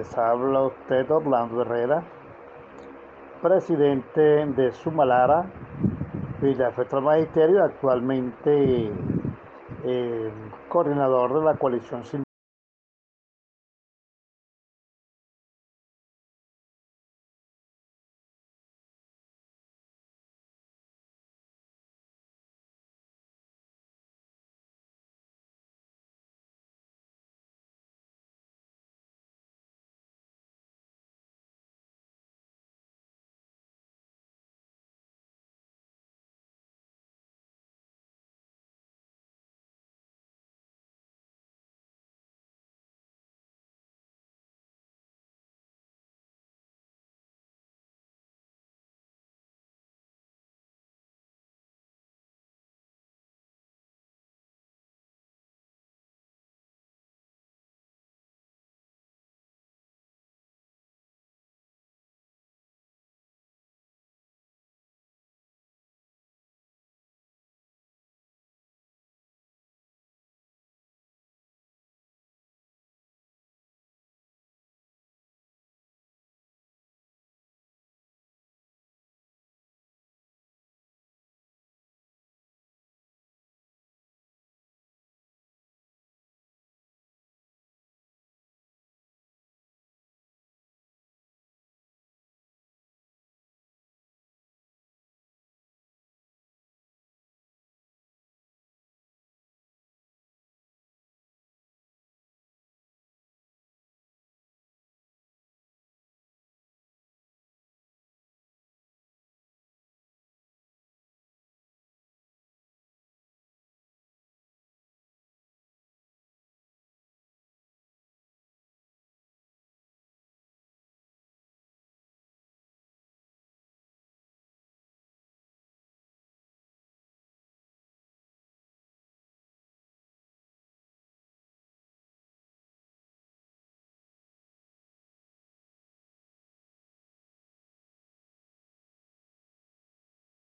Les habla usted Orlando Herrera, presidente de Sumalara, Villa Federal Magisterio, actualmente eh, coordinador de la coalición